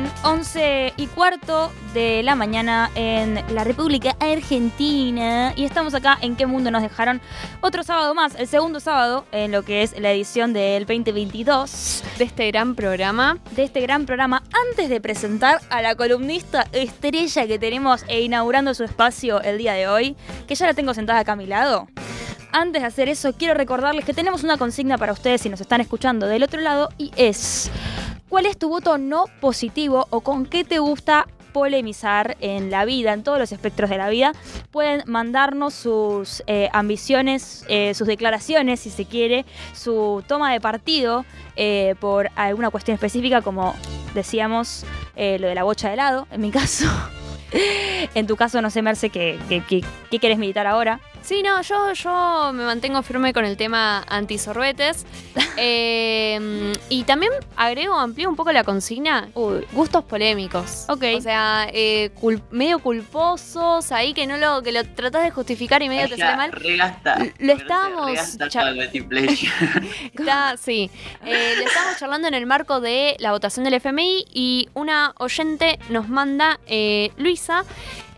bien, 11 y cuarto de la mañana en la República Argentina y estamos acá en qué mundo nos dejaron otro sábado más, el segundo sábado en lo que es la edición del 2022 de este gran programa. de este gran programa. Antes de presentar a la columnista estrella que tenemos e inaugurando su espacio el día de hoy, que ya la tengo sentada acá a mi lado. Antes de hacer eso, quiero recordarles que tenemos una consigna para ustedes si nos están escuchando del otro lado y es ¿cuál es tu voto no positivo o con qué te gusta polemizar en la vida, en todos los espectros de la vida? Pueden mandarnos sus eh, ambiciones, eh, sus declaraciones, si se quiere, su toma de partido eh, por alguna cuestión específica, como decíamos, lo de la bocha de helado, en mi caso. en tu caso, no sé, Merce, ¿qué, qué, qué- qué querés militar ahora? Sí, no, yo, yo me mantengo firme con el tema antisorbetes. Eh, y también agrego, amplío un poco la consigna. Uy. Gustos polémicos. Ok. O sea, eh, cul- medio culposos, ahí que no lo, que lo tratás de justificar y medio te sale mal. Regasta. Lo estábamos. Está, sí. Eh, le estamos charlando en el marco de la votación del FMI y una oyente nos manda, eh, Luisa,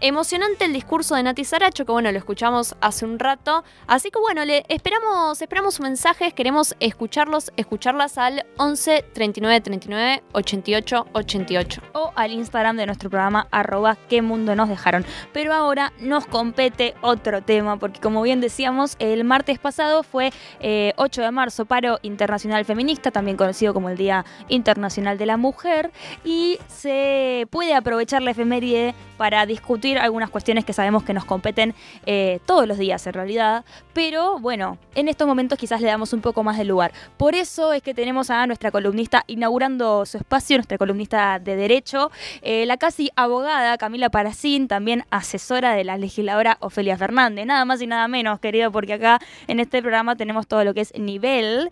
emocionante el discurso de Nati Saracho, que bueno, lo escuchamos hace un rato. Así que bueno, le esperamos, esperamos sus mensajes, queremos escucharlos, escucharlas al 11 39 39 88 88. o al Instagram de nuestro programa arroba qué mundo nos dejaron. Pero ahora nos compete otro tema, porque como bien decíamos, el martes pasado fue eh, 8 de marzo, paro internacional feminista, también conocido como el Día Internacional de la Mujer, y se puede aprovechar la efeméride para discutir algunas cuestiones que sabemos que nos competen eh, todos los días en realidad, pero bueno, en estos momentos quizás le damos un poco más de lugar. Por eso es que tenemos a nuestra columnista inaugurando su espacio, nuestra columnista de Derecho, eh, la casi abogada Camila Paracín, también asesora de la legisladora Ofelia Fernández. Nada más y nada menos, querido, porque acá en este programa tenemos todo lo que es nivel.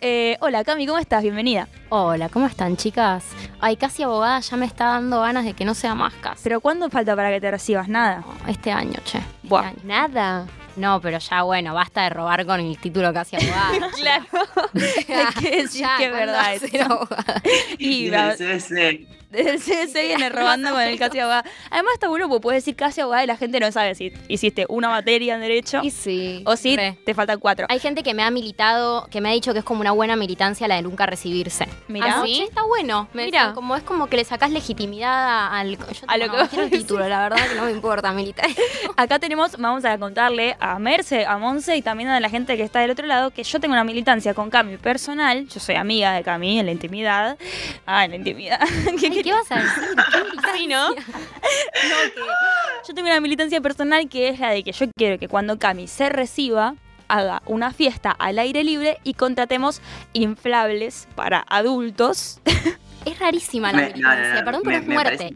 Eh, hola Cami, ¿cómo estás? Bienvenida. Hola, ¿cómo están, chicas? Ay, casi abogada ya me está dando ganas de que no sea más casi. Pero ¿cuándo falta para que te recibas? Nada. No, este año, che. este Buah. año. Nada. No, pero ya bueno, basta de robar con el título casi abogada. Claro. Hay que decir Ya, que es ¿cuándo verdad ser abogada? Y Y va- CBC. el CBC viene robando con el casi abogada. Además está bueno porque puedes decir casi abogada y la gente no sabe si hiciste una materia en Derecho Y sí. o si re. te faltan cuatro. Hay gente que me ha militado, que me ha dicho que es como una buena militancia la de nunca recibirse. Mirá. Ah, ¿sí? está bueno. Me Mira. decían, como es como que le sacás legitimidad al. Yo A lo no, que quiero el título, la verdad que no me importa militar. Acá tenemos, vamos a contarle a Merce, a Monse y también a la gente que está del otro lado que yo tengo una militancia con Cami personal. Yo soy amiga de Cami en la intimidad. Ah, en la intimidad. ¿Qué Ay, ¿Qué vas a decir? ¿Qué Sí, ¿no? No, que yo tengo una militancia personal que es la de que yo quiero que cuando Cami se reciba haga una fiesta al aire libre y contratemos inflables para adultos. Es rarísima la Me- no, militancia, no, no, perdón, me- pero es muerte.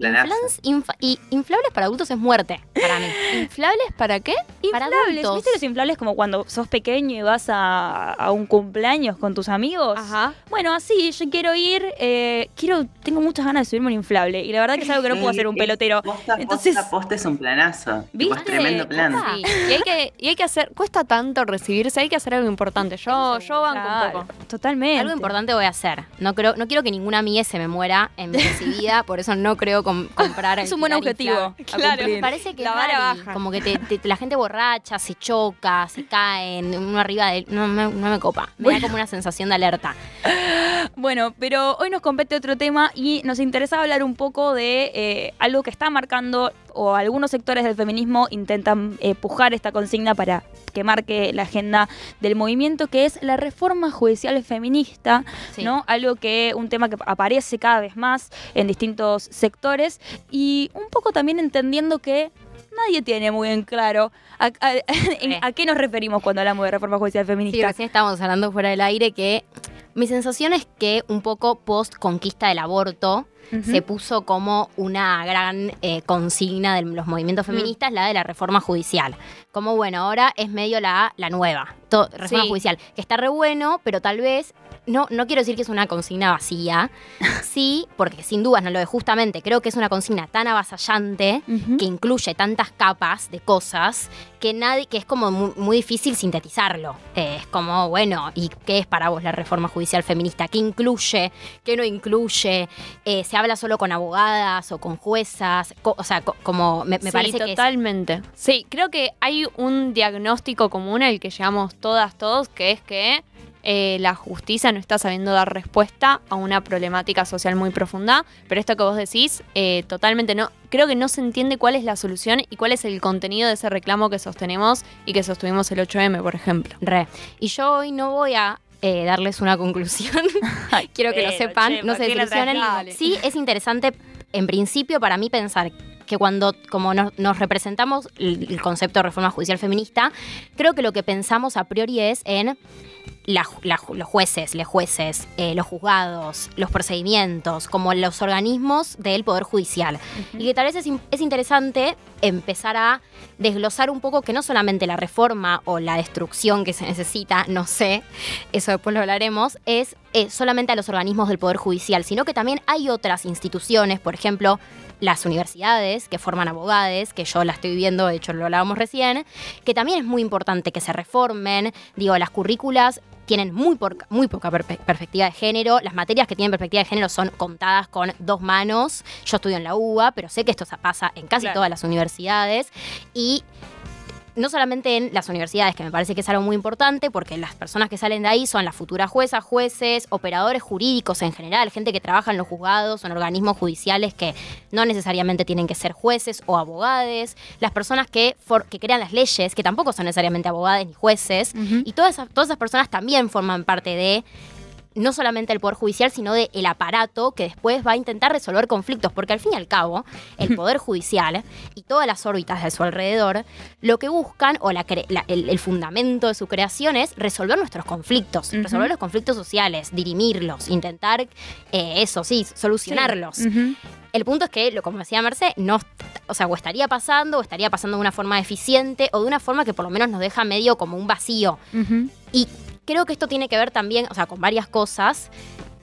infa- y inflables para adultos es muerte para mí. ¿Inflables para qué? Para Inflables, adultos. ¿viste los inflables como cuando sos pequeño y vas a, a un cumpleaños con tus amigos? Ajá. Bueno, así, yo quiero ir, eh, quiero, tengo muchas ganas de subirme un inflable y la verdad que es algo que no puedo hacer un pelotero. Posta, Entonces- posta, posta es un planazo. Tipo, ¿Viste? Es tremendo plan. Sí, y hay que, y hay que hacer, cuesta tanto recibirse, hay que hacer algo importante. Yo, yo banco Claro, un poco. Totalmente. Algo importante voy a hacer. No creo, no quiero que ninguna amiga se me muera en mi recibida, por eso no creo com- comprar. Es un buen objetivo. Claro. Me parece que La vara baja. como que te- te- la gente borracha se choca, se caen, uno arriba de no, me- no me copa. Me da como una sensación de alerta. Bueno, pero hoy nos compete otro tema y nos interesaba hablar un poco de eh, algo que está marcando o algunos sectores del feminismo intentan eh, pujar esta consigna para que marque la agenda del movimiento, que es la reforma judicial feminista, Sí. ¿no? Algo que, un tema que aparece cada vez más en distintos sectores y un poco también entendiendo que nadie tiene muy en claro a, a- en- Sí. a qué nos referimos cuando hablamos de reforma judicial Sí, feminista. recién estábamos hablando fuera del aire que mi sensación es que un poco post conquista del aborto Se puso como una gran eh, consigna de los movimientos feministas, la de la reforma judicial. Como bueno, ahora es medio la, la nueva, to- reforma Sí. judicial, que está re bueno, pero tal vez, no, no quiero decir que es una consigna vacía, sí, porque sin dudas no lo es, justamente creo que es una consigna tan avasallante que incluye tantas capas de cosas que nadie, que es como muy, muy difícil sintetizarlo. Eh, es como, bueno, ¿y qué es para vos la reforma judicial feminista? ¿Qué incluye? ¿Qué no incluye? Eh, se se habla solo con abogadas o con juezas, co- o sea, co- como me, me sí, parece que es- totalmente. Sí, creo que hay un diagnóstico común al que llegamos todas, todos, que es que eh, la justicia no está sabiendo dar respuesta a una problemática social muy profunda. Pero esto que vos decís, eh, totalmente no. Creo que no se entiende cuál es la solución y cuál es el contenido de ese reclamo que sostenemos y que sostuvimos el 8M, por ejemplo. Re. Y yo hoy no voy a eh, darles una conclusión. Quiero que lo sepan, che, no ¿por se desilusionen. Sí, es interesante, en principio, para mí pensar que cuando como nos, nos representamos el, el concepto de reforma judicial feminista, creo que lo que pensamos a priori es en la la los jueces, los jueces, eh, los juzgados, los procedimientos, como los organismos del Poder Judicial. Y que tal vez es interesante empezar a desglosar un poco que no solamente la reforma o la destrucción que se necesita, no sé, eso después lo hablaremos, es eh, solamente a los organismos del Poder Judicial, sino que también hay otras instituciones, por ejemplo, las universidades que forman abogados, que yo la estoy viendo, de hecho lo hablábamos recién, que también es muy importante que se reformen, digo, las currículas tienen muy, muy poca perpe- perspectiva de género. Las materias que tienen perspectiva de género son contadas con dos manos. Yo estudio en la UBA, pero sé que esto pasa en casi Claro. todas las universidades. Y no solamente en las universidades, que me parece que es algo muy importante, porque las personas que salen de ahí son las futuras juezas, jueces, operadores jurídicos en general, gente que trabaja en los juzgados o en organismos judiciales que no necesariamente tienen que ser jueces o abogados, las personas que, for- que crean las leyes, que tampoco son necesariamente abogados ni jueces, y todas esas, todas esas personas también forman parte de no solamente el Poder Judicial, sino del el aparato que después va a intentar resolver conflictos, porque al fin y al cabo, el Poder Judicial y todas las órbitas de su alrededor, lo que buscan, o la el, el fundamento de su creación es resolver nuestros conflictos, resolver los conflictos sociales, dirimirlos, intentar, eh, eso sí, solucionarlos. El punto es que, lo, como decía Merce, no, o sea, o estaría pasando, o estaría pasando de una forma eficiente, o de una forma que por lo menos nos deja medio como un vacío. Y creo que esto tiene que ver también, o sea, con varias cosas,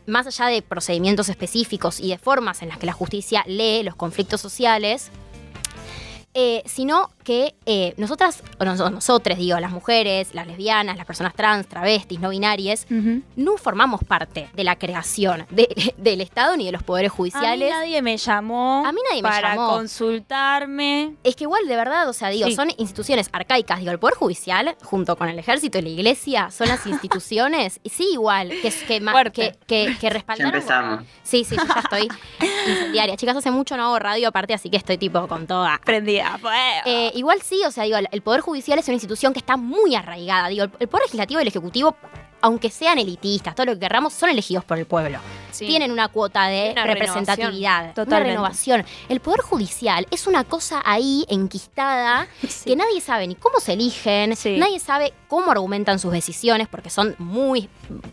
más allá de procedimientos específicos y de formas en las que la justicia lee los conflictos sociales, eh, sino que eh, nosotras, o nos- nosotras, digo, las mujeres, las lesbianas, las personas trans, travestis, no binarias, Ujú. no formamos parte de la creación de- del Estado ni de los poderes A mí judiciales. nadie me llamó A mí nadie me para llamó. consultarme. Es que igual, de verdad, o sea, digo, Sí. son instituciones arcaicas. Digo, el Poder Judicial, junto con el Ejército y la Iglesia, son las instituciones, y sí, igual, que, que, que, que, que Ya empezamos. Sí, sí, yo ya estoy incendiaria. Chicas, hace mucho no hago radio aparte, así que estoy tipo con toda. Prendida. pues. Eh, igual sí, o sea, digo, el Poder Judicial es una institución que está muy arraigada. Digo, el, Poder Legislativo y el Ejecutivo, aunque sean elitistas, todo lo que querramos, son elegidos por el pueblo. Sí. Tienen una cuota de Una representatividad, una Totalmente. renovación. El Poder Judicial es una cosa ahí enquistada Sí. que nadie sabe ni cómo se eligen, Sí. nadie sabe cómo argumentan sus decisiones, porque son muy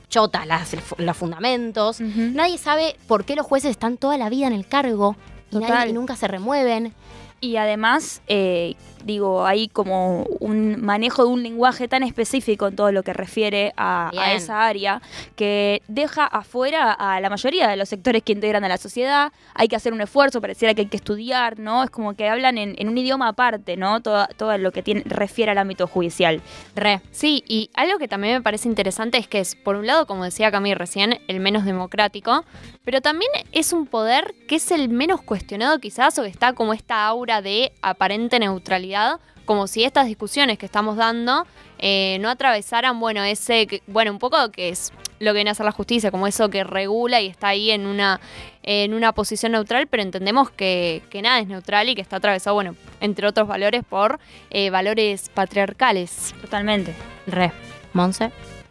chotas las, los fundamentos. Nadie sabe por qué los jueces están toda la vida en el cargo y, nadie- y nunca se remueven. Y además, eh, digo, hay como un manejo de un lenguaje tan específico en todo lo que refiere a, esa área que deja afuera a la mayoría de los sectores que integran a la sociedad. Hay que hacer un esfuerzo, pareciera que hay que estudiar, ¿no? Es como que hablan en, en un idioma aparte, ¿no? Todo, todo lo que tiene, refiere al ámbito judicial. Re. Sí, y algo que también me parece interesante es que es, por un lado, como decía Camille recién, el menos democrático, pero también es un poder que es el menos cuestionado quizás o que está como esta aura de aparente neutralidad, como si estas discusiones que estamos dando eh, no atravesaran, bueno, ese, bueno, un poco que es lo que viene a hacer la justicia, como eso que regula y está ahí en una, en una posición neutral, pero entendemos que, que nada es neutral y que está atravesado, bueno, entre otros valores, por eh, valores patriarcales. Totalmente. Re. Monse.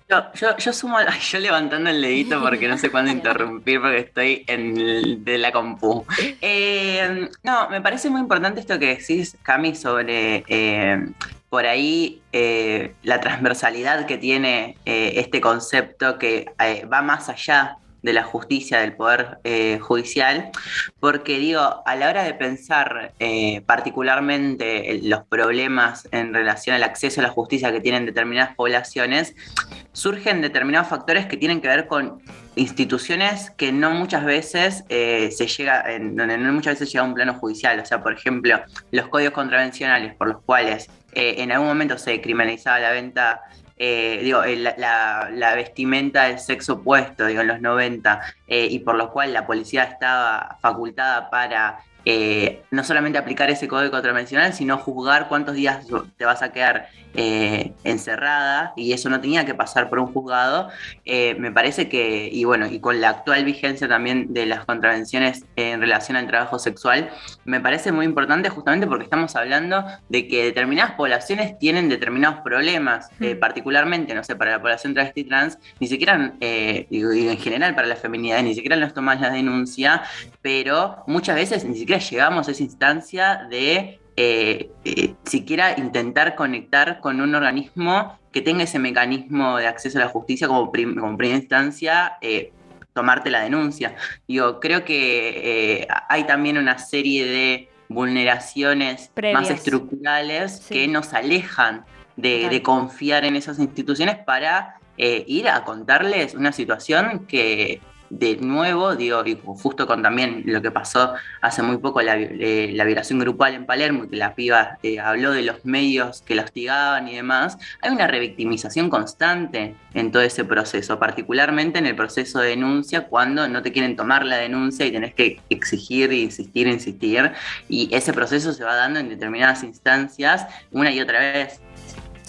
Yo, yo, yo sumo, yo levantando el dedito porque no sé cuándo interrumpir porque estoy en de la compu. Eh, no, me parece muy importante esto que decís, Cami, sobre eh, por ahí eh, la transversalidad que tiene eh, este concepto que va más allá de la justicia, del poder eh, judicial, porque digo, a la hora de pensar eh, particularmente el- los problemas en relación al acceso a la justicia que tienen determinadas poblaciones, surgen determinados factores que tienen que ver con instituciones que no muchas veces eh, se llega, donde no muchas veces llega a un plano judicial. O sea, por ejemplo, los códigos contravencionales por los cuales eh, en algún momento se criminalizaba la venta eh, digo, la, la- la vestimenta del sexo opuesto, digo, en los 90, eh, y por lo cual la policía estaba facultada para eh, no solamente aplicar ese código contravencional, sino juzgar cuántos días te vas a quedar eh, encerrada, y eso no tenía que pasar por un juzgado, eh, me parece que, y bueno, y con la actual vigencia también de las contravenciones en relación al trabajo sexual, me parece muy importante justamente porque estamos hablando de que determinadas poblaciones tienen determinados problemas, Mm. particularmente, no sé, para la población travesti trans, ni siquiera, digo, en general para la feminidad, ni siquiera nos toman la denuncia, pero muchas veces ni siquiera llegamos a esa instancia de eh, eh, siquiera intentar conectar con un organismo que tenga ese mecanismo de acceso a la justicia como, prim- como primera instancia. eh, tomarte la denuncia. Digo, creo que eh, hay también una serie de vulneraciones Previas. más estructurales Sí. que nos alejan de, confiar en esas instituciones para ir a contarles una situación que de nuevo, digo, y justo con también lo que pasó hace muy poco, la, eh, la violación grupal en Palermo, que la piba eh, habló de los medios que la hostigaban y demás, hay una revictimización constante en todo ese proceso, particularmente en el proceso de denuncia, cuando no te quieren tomar la denuncia y tenés que exigir, insistir, insistir, y ese proceso se va dando en determinadas instancias una y otra vez.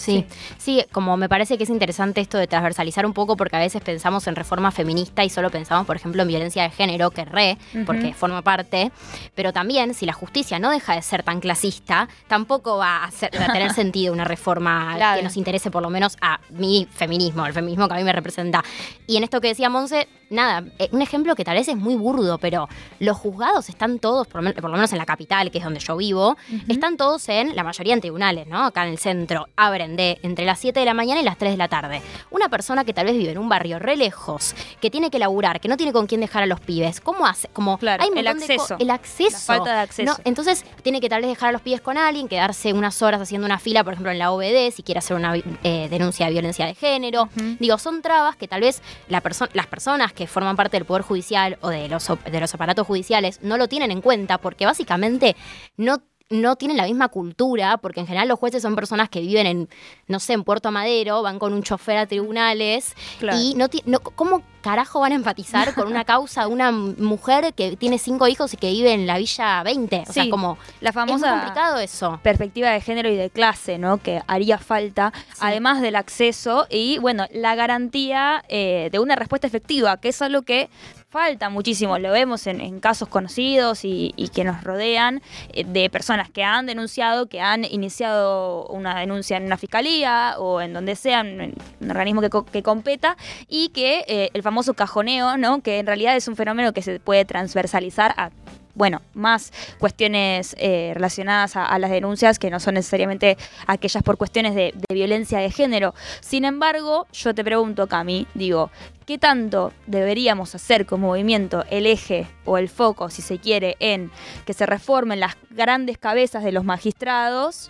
Sí, sí, como me parece que es interesante esto de transversalizar un poco porque a veces pensamos en reforma feminista y solo pensamos, por ejemplo, en violencia de género, que re, porque forma parte, pero también si la justicia no deja de ser tan clasista, tampoco va a, ser- a tener sentido una reforma Claro. que nos interese por lo menos a mi feminismo, el feminismo que a mí me representa. Y en esto que decía Monse, nada, eh, un ejemplo que tal vez es muy burdo, pero los juzgados están todos, por lo, men- por lo menos en la capital, que es donde yo vivo, están todos en, la mayoría en tribunales, ¿no? Acá en el centro, abren de entre las 7 de la mañana y las 3 de la tarde. Una persona que tal vez vive en un barrio re lejos, que tiene que laburar, que no tiene con quién dejar a los pibes, ¿cómo hace? Como, Claro, hay el acceso. el acceso. La falta de acceso. ¿no? Entonces, tiene que tal vez dejar a los pibes con alguien, quedarse unas horas haciendo una fila, por ejemplo, en la OBD, si quiere hacer una eh, denuncia de violencia de género. Digo, son trabas que tal vez la perso- las personas que forman parte del Poder Judicial o de los, de los aparatos judiciales no lo tienen en cuenta porque básicamente no no tienen la misma cultura, porque en general los jueces son personas que viven en, no sé, en Puerto Madero, van con un chofer a tribunales Claro. y no, no ¿cómo carajo van a empatizar con una causa de una mujer que tiene cinco hijos y que vive en la Villa 20? O sea, como La es muy famosa complicado eso. perspectiva de género y de clase, ¿no? Que haría falta, además del acceso y, bueno, la garantía eh, de una respuesta efectiva, que es algo que falta muchísimo. Lo vemos en, en casos conocidos y, y que nos rodean eh, de personas que han denunciado, que han iniciado una denuncia en una fiscalía o en donde sea, en un organismo que, que competa, y que eh, el famoso cajoneo, ¿no? Que en realidad es un fenómeno que se puede transversalizar a bueno, más cuestiones eh, relacionadas a, las denuncias que no son necesariamente aquellas por cuestiones de, de violencia de género. Sin embargo, yo te pregunto, Cami, digo, ¿qué tanto deberíamos hacer como movimiento el eje o el foco, si se quiere, en que se reformen las grandes cabezas de los magistrados?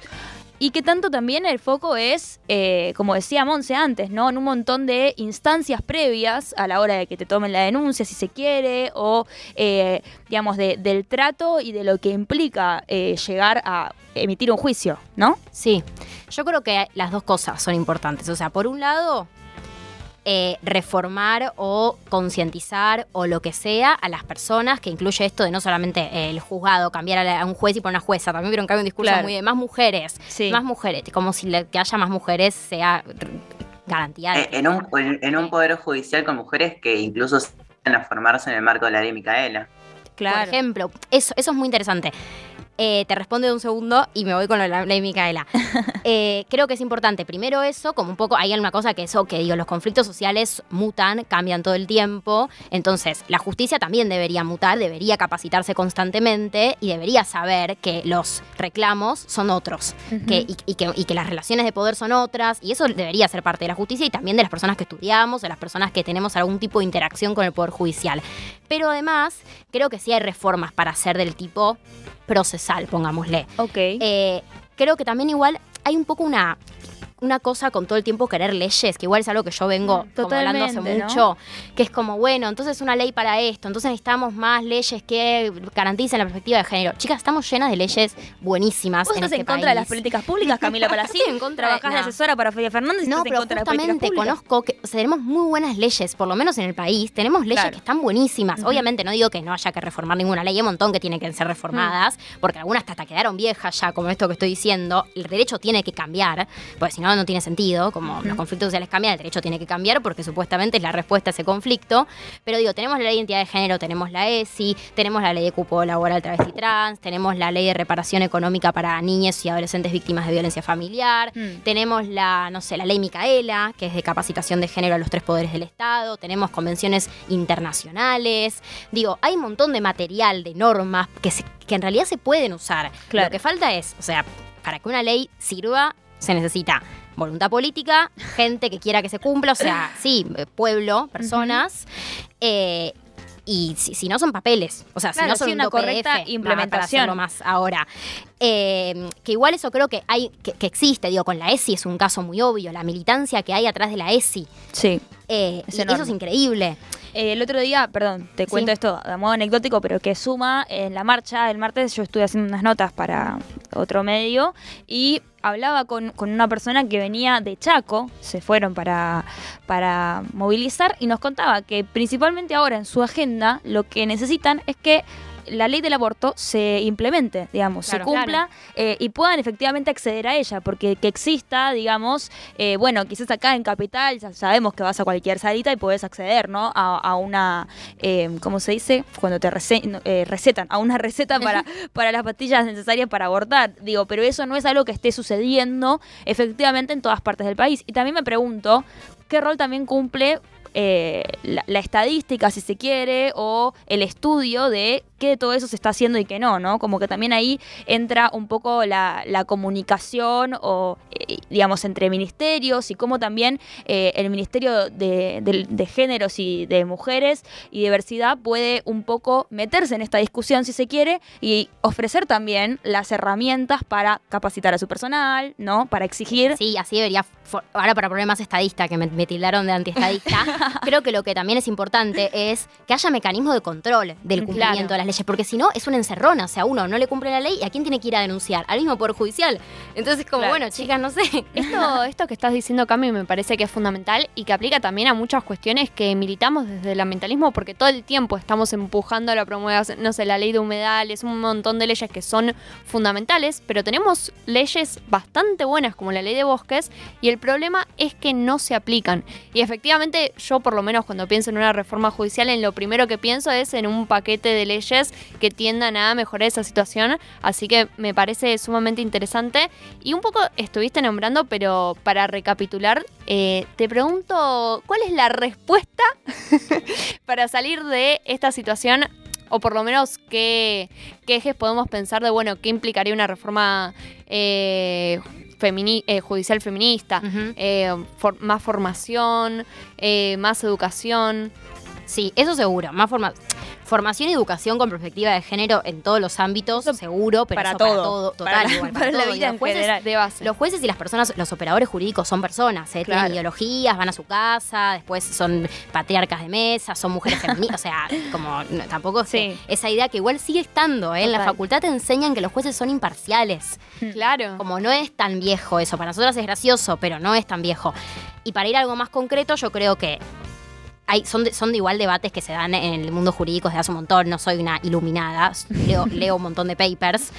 Y que tanto también el foco es, eh, como decía Monse antes, ¿no? En un montón de instancias previas a la hora de que te tomen la denuncia, si se quiere, o, eh, digamos, de- del trato y de lo que implica eh, llegar a emitir un juicio, ¿no? Sí, yo creo que las dos cosas son importantes. O sea, por un lado, eh, reformar o concientizar o lo que sea a las personas, que incluye esto de no solamente el juzgado, cambiar a, la- a un juez y poner una jueza. También vieron que hay un discurso Claro. muy de más mujeres, Sí. más mujeres, como si le- que haya más mujeres sea garantía. de- Eh, en, un, en, en un poder judicial con mujeres que incluso van a formarse en el marco de la ley Micaela. Por ejemplo, eso, eso es muy interesante. Eh, te respondo de un segundo y me voy con la ley Micaela. Eh, creo que es importante, primero eso, como un poco, hay alguna cosa que eso, que digo, los conflictos sociales mutan, cambian todo el tiempo, entonces la justicia también debería mutar, debería capacitarse constantemente y debería saber que los reclamos son otros que, y, y que, y que las relaciones de poder son otras, y eso debería ser parte de la justicia y también de las personas que estudiamos, de las personas que tenemos algún tipo de interacción con el Poder Judicial. Pero además, creo que sí hay reformas para hacer del tipo procesal, pongámosle. Ok. Eh, creo que también igual hay un poco una una cosa con todo el tiempo querer leyes, que igual es algo que yo vengo Mm, como hablando hace mucho, que es como, bueno, entonces una ley para esto, entonces necesitamos más leyes que garanticen la perspectiva de género. Chicas, estamos llenas de leyes buenísimas. Vos en estás este en contra de las políticas públicas, Camila Palacín. En contra de- asesora para Feria Fernández No, en pero contra políticas justamente conozco que o sea, tenemos muy buenas leyes, por lo menos en el país, tenemos leyes Claro. que están buenísimas. Obviamente no digo que no haya que reformar ninguna ley, hay un montón que tienen que ser reformadas, porque algunas hasta quedaron viejas ya, como esto que estoy diciendo. El derecho tiene que cambiar, porque si no, no tiene sentido. Como los conflictos sociales cambian, el derecho tiene que cambiar, porque supuestamente es la respuesta a ese conflicto. Pero digo, tenemos la ley de identidad de género, tenemos la ESI, tenemos la ley de cupo laboral travesti trans, tenemos la ley de reparación económica para niños y adolescentes víctimas de violencia familiar, Mm. tenemos la, no sé, la ley Micaela, que es de capacitación de género a los tres poderes del Estado, tenemos convenciones internacionales, digo, hay un montón de material, de normas que, se- que en realidad se pueden usar. Claro. Lo que falta es, o sea, para que una ley sirva, se necesita voluntad política, gente que quiera que se cumpla, o sea, sí, eh, pueblo, personas. eh, y si, si no son papeles, o sea, Claro, si no son sí, un una PDF, correcta implementación. Hacerlo más ahora. Eh, que igual eso creo que hay que, que existe, digo, con la ESI es un caso muy obvio, la militancia que hay atrás de la ESI. Sí. eh, Es eso es increíble. Eh, el otro día, perdón, te cuento Sí. esto de modo anecdótico, pero que suma en la marcha el martes yo estuve haciendo unas notas para otro medio y hablaba con, con una persona que venía de Chaco, se fueron para, para movilizar y nos contaba que principalmente ahora en su agenda lo que necesitan es que la ley del aborto se implemente, digamos, Claro, se cumpla eh, y puedan efectivamente acceder a ella, porque que exista, digamos, eh, bueno, quizás acá en Capital ya sabemos que vas a cualquier salita y puedes acceder, ¿no? A, a una, eh, ¿cómo se dice? Cuando te rece- recetan, a una receta para, para las pastillas necesarias para abortar. Digo, pero eso no es algo que esté sucediendo efectivamente en todas partes del país. Y también me pregunto, ¿qué rol también cumple eh, la, la estadística, si se quiere, o el estudio de qué de todo eso se está haciendo y qué no, ¿no? Como que también ahí entra un poco la, la comunicación o, eh, digamos, entre ministerios y cómo también eh, el Ministerio de, de- de Géneros y de Mujeres y Diversidad puede un poco meterse en esta discusión, si se quiere, y ofrecer también las herramientas para capacitar a su personal, ¿no? Para exigir. Sí, así debería. for- Ahora, para poner más estadista, que me, me tildaron de antiestadista, creo que lo que también es importante es que haya mecanismos de control del Claro. cumplimiento de las leyes, porque si no, es una encerrona. O sea, uno no le cumple la ley y a quién tiene que ir a denunciar? Al mismo Poder Judicial. Entonces, como, Claro. bueno, chicas, no sé. Esto, esto que estás diciendo, Cami, me parece que es fundamental y que aplica también a muchas cuestiones que militamos desde el ambientalismo, porque todo el tiempo estamos empujando a la promoción, no sé, la ley de humedales, un montón de leyes que son fundamentales, pero tenemos leyes bastante buenas como la ley de bosques y el problema es que no se aplican. Y efectivamente, yo por lo menos cuando pienso en una reforma judicial, en lo primero que pienso es en un paquete de leyes que tiendan a mejorar esa situación, así que me parece sumamente interesante. Y un poco estuviste nombrando, pero para recapitular, eh, te pregunto, ¿cuál es la respuesta para salir de esta situación? O por lo menos, ¿qué, qué ejes podemos pensar de, bueno, qué implicaría una reforma eh, femini- eh, judicial feminista? Eh, for- más formación, más educación. Sí, eso seguro. Más forma formación y educación con perspectiva de género en todos los ámbitos, seguro, pero para eso todo. Total, Para la- igual, para la todo. vida Y en los jueces- general. De base. Los jueces y las personas, los operadores jurídicos son personas, ¿eh? Claro. tienen ideologías, van a su casa, después son patriarcas de mesa, son mujeres feministas, o sea, como no, tampoco que- Sí. esa idea que igual sigue estando, ¿eh? en la facultad te enseñan que los jueces son imparciales, Claro. como no es tan viejo eso, para nosotras es gracioso, pero no es tan viejo. Y para ir a algo más concreto, yo creo que hay, son, de, son de igual debates que se dan en el mundo jurídico desde hace un montón. No soy una iluminada, leo, leo un montón de papers.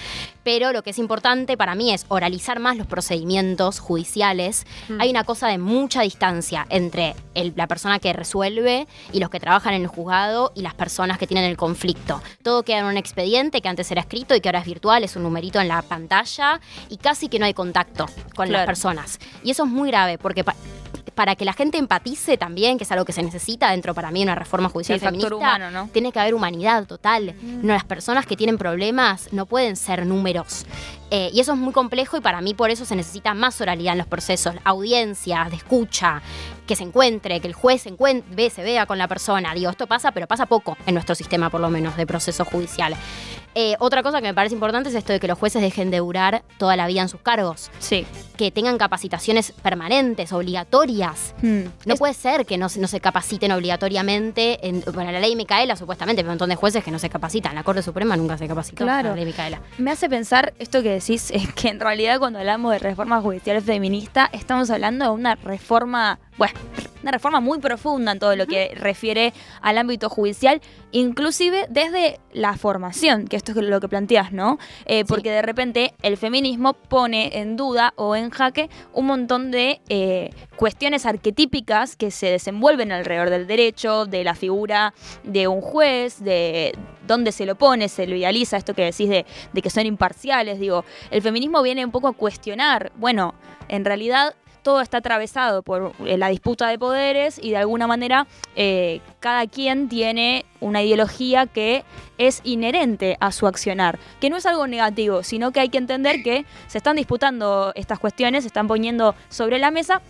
Pero lo que es importante para mí es oralizar más los procedimientos judiciales. Mm. Hay una cosa de mucha distancia entre el- la persona que resuelve y los que trabajan en el juzgado y las personas que tienen el conflicto. Todo queda en un expediente que antes era escrito y que ahora es virtual, es un numerito en la pantalla y casi que no hay contacto con las personas. Y eso es muy grave porque para que la gente empatice también, que es algo que se necesita dentro para mí una reforma judicial el factor feminista, humano, ¿no? tiene que haber humanidad total. No, las personas que tienen problemas no pueden ser números. Eh, y eso es muy complejo y para mí por eso se necesita más oralidad en los procesos, audiencias, de escucha, que se encuentre, que el juez se, encuentre, ve, se vea con la persona. Digo, esto pasa, pero pasa poco en nuestro sistema, por lo menos, de proceso judicial. Eh, otra cosa que me parece importante es esto de que los jueces dejen de durar toda la vida en sus cargos. Sí. Que tengan capacitaciones permanentes, obligatorias. Hmm. No Es- puede ser que no, se- no se capaciten obligatoriamente. En, bueno, la ley Micaela, supuestamente, hay un montón de jueces que no se capacitan. La Corte Suprema nunca se capacitó. Claro. La ley Micaela. Me hace pensar esto que decís, que en realidad cuando hablamos de reforma judicial feminista, estamos hablando de una reforma, bueno, una reforma muy profunda en todo lo que refiere al ámbito judicial, inclusive desde la formación, que esto es lo que planteas, ¿no? Eh, porque de repente el feminismo pone en duda o en jaque un montón de eh, cuestiones arquetípicas que se desenvuelven alrededor del derecho, de la figura de un juez, de dónde se lo pone, se lo idealiza, esto que decís de, de que son imparciales, digo, el feminismo viene un poco a cuestionar, bueno, en realidad todo está atravesado por la disputa de poderes y de alguna manera eh, cada quien tiene una ideología que es inherente a su accionar, que no es algo negativo, sino que hay que entender que se están disputando estas cuestiones, se están poniendo sobre la mesa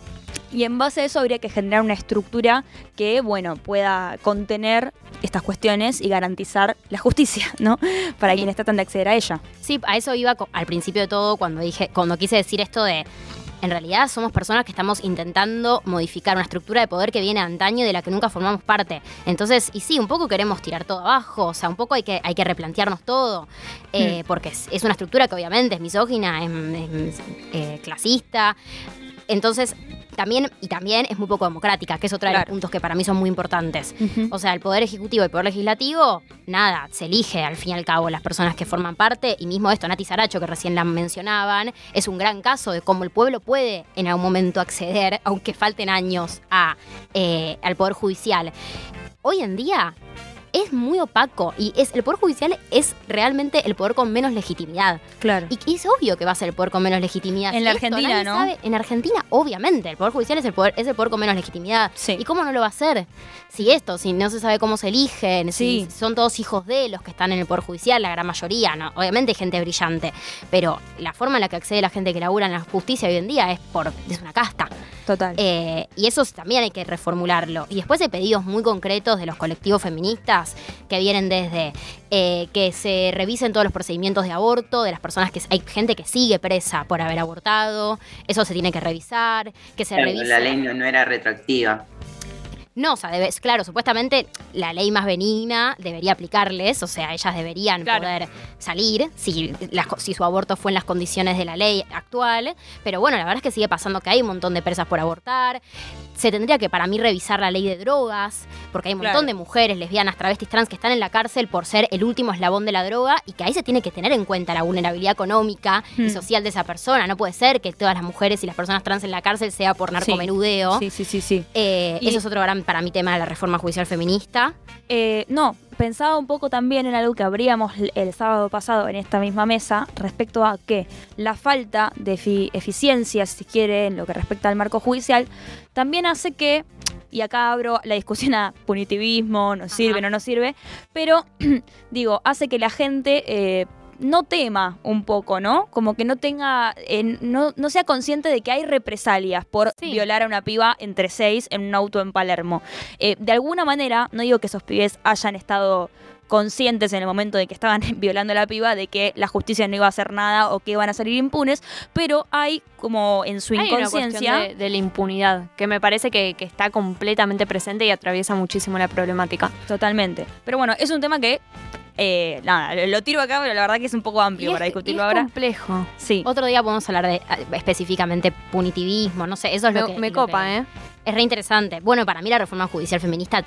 y en base a eso habría que generar una estructura que, bueno, pueda contener estas cuestiones y garantizar la justicia, ¿no? Para quienes tratan de acceder a ella. Sí, a eso iba al principio de todo cuando dije, cuando quise decir esto de. En realidad somos personas que estamos intentando modificar una estructura de poder que viene de antaño y de la que nunca formamos parte. Entonces, y sí, un poco queremos tirar todo abajo, o sea, un poco hay que, hay que replantearnos todo, eh, porque es, es una estructura que obviamente es misógina, es, es, eh, clasista. Entonces, también, y también es muy poco democrática, que es otro de los puntos que para mí son muy importantes. O sea, el poder ejecutivo y el poder legislativo, nada, se elige al fin y al cabo las personas que forman parte. Y mismo esto, Nati Saracho, que recién la mencionaban, es un gran caso de cómo el pueblo puede en algún momento acceder, aunque falten años, a, eh, al poder judicial. Hoy en día es muy opaco y es, el poder judicial es realmente el poder con menos legitimidad. Claro. Y, y es obvio que va a ser el poder con menos legitimidad. En la esto Argentina, ¿no? sabe- en Argentina, obviamente, el poder judicial es el poder, es el poder con menos legitimidad. Sí. ¿Y cómo no lo va a hacer? Si esto, si no se sabe cómo se eligen, Sí. si son todos hijos de los que están en el poder judicial, la gran mayoría, ¿no? Obviamente hay gente brillante, pero la forma en la que accede la gente que labura en la justicia hoy en día es por es una casta. Total. Eh, y eso también hay que reformularlo. Y después hay pedidos muy concretos de los colectivos feministas que vienen desde eh, que se revisen todos los procedimientos de aborto, de las personas que hay gente que sigue presa por haber abortado, eso se tiene que revisar, que se Pero revise. la ley no, no era retroactiva. No, o sea, debe- claro, supuestamente la ley más benigna debería aplicarles, o sea, ellas deberían Claro. poder salir si, las si su aborto fue en las condiciones de la ley actual. Pero bueno, la verdad es que sigue pasando que hay un montón de presas por abortar. Se tendría que, para mí, revisar la ley de drogas, porque hay un montón Claro. de mujeres, lesbianas, travestis, trans que están en la cárcel por ser el último eslabón de la droga y que ahí se tiene que tener en cuenta la vulnerabilidad económica y Hmm. social de esa persona. No puede ser que todas las mujeres y las personas trans en la cárcel sea por narcomenudeo. Sí, sí, sí, sí. Eh, Y- Eso es otro gran para mí tema de la reforma judicial feminista. Eh, no, pensaba un poco también en algo que abríamos el sábado pasado en esta misma mesa respecto a que la falta de efi- eficiencia, si quiere, en lo que respecta al marco judicial, también hace que, y acá abro la discusión a punitivismo, no sirve, no nos sirve, pero digo, hace que la gente... eh, no tema un poco, ¿no? Como que no tenga, eh, no, no sea consciente de que hay represalias por Sí. violar a una piba entre seis en un auto en Palermo. Eh, de alguna manera, no digo que esos pibes hayan estado conscientes en el momento de que estaban violando a la piba de que la justicia no iba a hacer nada o que iban a salir impunes, pero hay como en su Hay una inconsciencia de, de la impunidad, que me parece que, que está completamente presente y atraviesa muchísimo la problemática. totalmente. Pero bueno, es un tema que eh, nada, lo, tiro acá, pero la verdad que es un poco amplio Y para es- y discutirlo es ahora. complejo. Sí. Otro día podemos hablar de ah, específicamente punitivismo, no sé, eso es Me, lo que... me lo copa, que- ¿eh? Es re interesante. Bueno, para mí la reforma judicial feminista,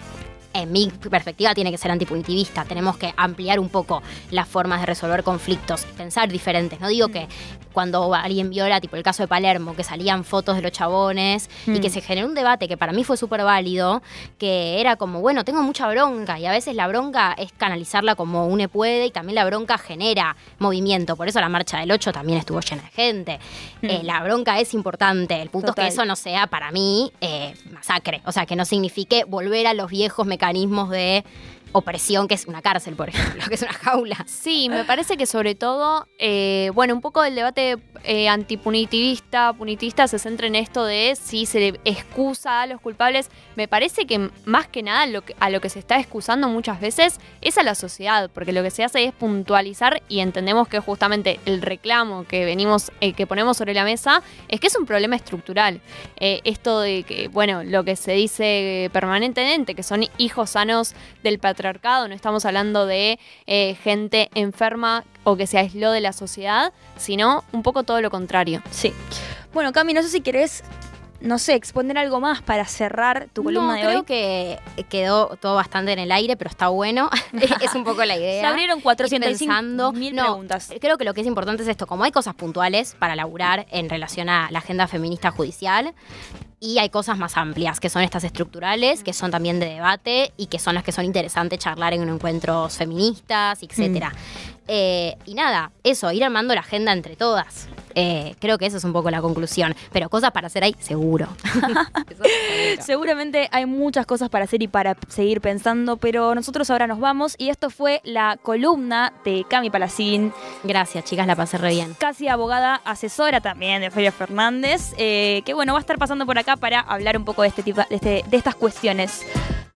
en mi perspectiva, tiene que ser antipunitivista. Tenemos que ampliar un poco las formas de resolver conflictos, pensar diferentes. No digo que cuando alguien viola, tipo el caso de Palermo, que salían fotos de los chabones y Mm. que se generó un debate que para mí fue súper válido, que era como, bueno, tengo mucha bronca y a veces la bronca es canalizarla como une puede y también la bronca genera movimiento. Por eso la marcha del 8 también estuvo llena de gente. Mm. Eh, la bronca es importante. El punto Total. es que eso no sea para mí eh, masacre. O sea, que no signifique volver a los viejos mecanismos de opresión que es una cárcel, por ejemplo, que es una jaula. Sí, me parece que sobre todo, eh, bueno, un poco el debate eh, antipunitivista, punitivista se centra en esto de si se excusa a los culpables. Me parece que más que nada a lo que se está excusando muchas veces es a la sociedad, porque lo que se hace es puntualizar y entendemos que justamente el reclamo que venimos, eh, que ponemos sobre la mesa, es que es un problema estructural. Esto de que, bueno, lo que se dice permanentemente, que son hijos sanos del patriarcado, no estamos hablando de eh, gente enferma o que se aisló de la sociedad, sino un poco todo lo contrario. Sí. Bueno, Cami, no sé si querés, no sé, exponer algo más para cerrar tu columna no, de creo hoy. que quedó todo bastante en el aire, pero está bueno. es un poco la idea. Se abrieron Ir 405 pensando. mil No, preguntas. Creo que lo que es importante es esto, como hay cosas puntuales para laburar en relación a la agenda feminista judicial, y hay cosas más amplias, que son estas estructurales, que son también de debate y que son las que son interesantes charlar en encuentros feministas, etcétera. Eh, y nada, eso, ir armando la agenda entre todas. Eh, creo que esa es un poco la conclusión. Pero cosas para hacer ahí, seguro. Eso seguro. Seguramente hay muchas cosas para hacer y para seguir pensando, pero nosotros ahora nos vamos y esto fue la columna de Cami Palacín, Gracias, chicas, la pasé re bien. casi abogada asesora también de Feria Fernández, eh, que bueno, va a estar pasando por acá para hablar un poco de, este tipo, de, este- de estas cuestiones.